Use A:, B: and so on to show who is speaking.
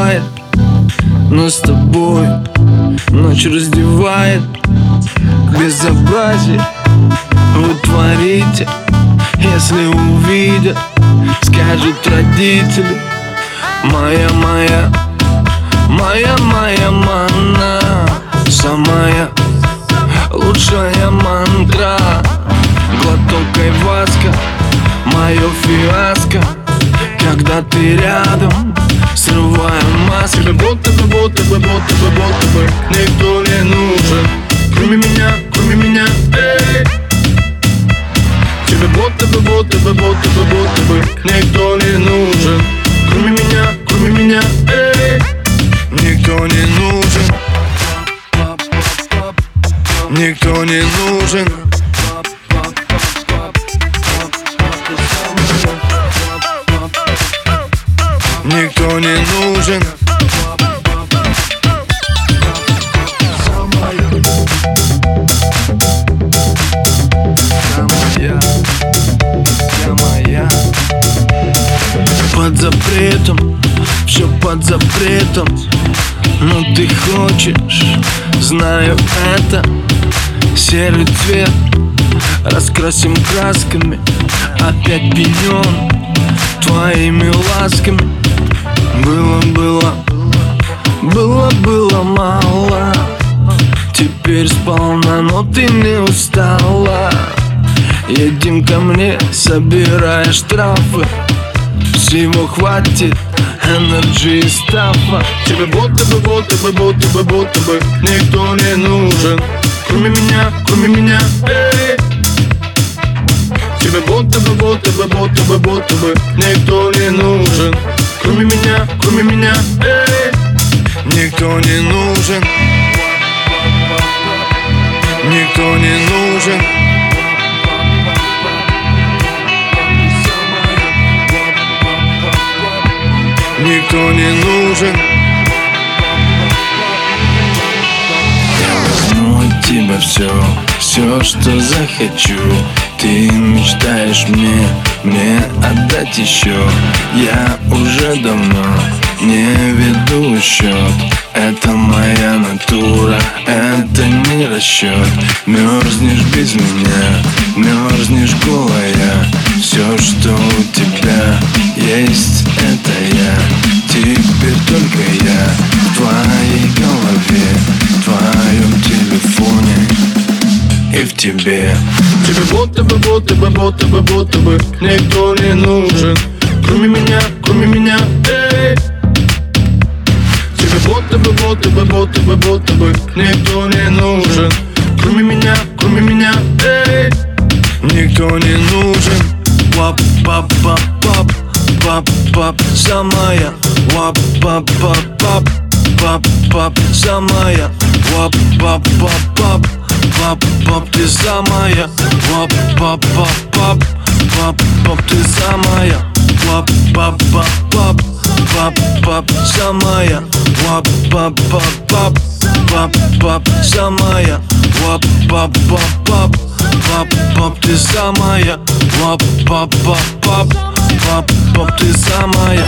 A: убивает Но с тобой ночь раздевает Безобразие вы творите Если увидят, скажут родители Моя, моя, моя, моя мана Самая лучшая мантра Глоток айваска, мое фиаско Когда ты рядом,
B: будто бы, будто бы, Никто не нужен. Кроме меня, кроме меня, эй Тебе будто бы, будто бы, будто бы, будто бы Никто не нужен. Кроме меня, кроме меня, эй
A: Никто не нужен. Никто не нужен Под запретом, все под запретом. Но ты хочешь, знаю это Серый цвет. Раскрасим красками Опять пьянем твоими ласками. Было, было, было, было мало. Теперь сполна, но ты не устала. Едем ко мне, собирая штрафы Всего хватит энерджи стафа
B: Тебе будто бы, будто бы, будто бы, будто бы Никто не нужен. Кроме меня, кроме меня, эй Тебе будто бы, будто бы, будто бы, будто бы Никто не нужен. Кроме меня, кроме меня, эй
A: Никто не нужен. Никто не нужен Никто не нужен. Тебя все, все, что захочу. Ты мечтаешь мне, мне отдать еще Я уже давно не веду счет Это моя натура, это не расчет Мерзнешь без меня, мерзнешь голая и в тебе.
B: Тебе будто бы, будто бы, будто бы, будто бы Никто не нужен. Кроме меня, кроме меня, эй. Тебе будто бы, будто бы, будто бы, будто бы Никто не нужен. Кроме меня, кроме меня, эй.
A: Никто не нужен. Вап, пап, пап, пап Пап, пап, самая Вап, пап, пап, пап Пап, пап, самая Вап, пап, пап, пап Пап, пап, ты самая Вап, пап, пап, пап Пап, пап, ты самая Вап, пап, пап, пап Пап, пап, самая Вап, пап, пап, пап Пап, пап, самая Вап, пап, пап, пап Пап, пап, ты самая Пап, пап, пап, пап Пап, пап, ты самая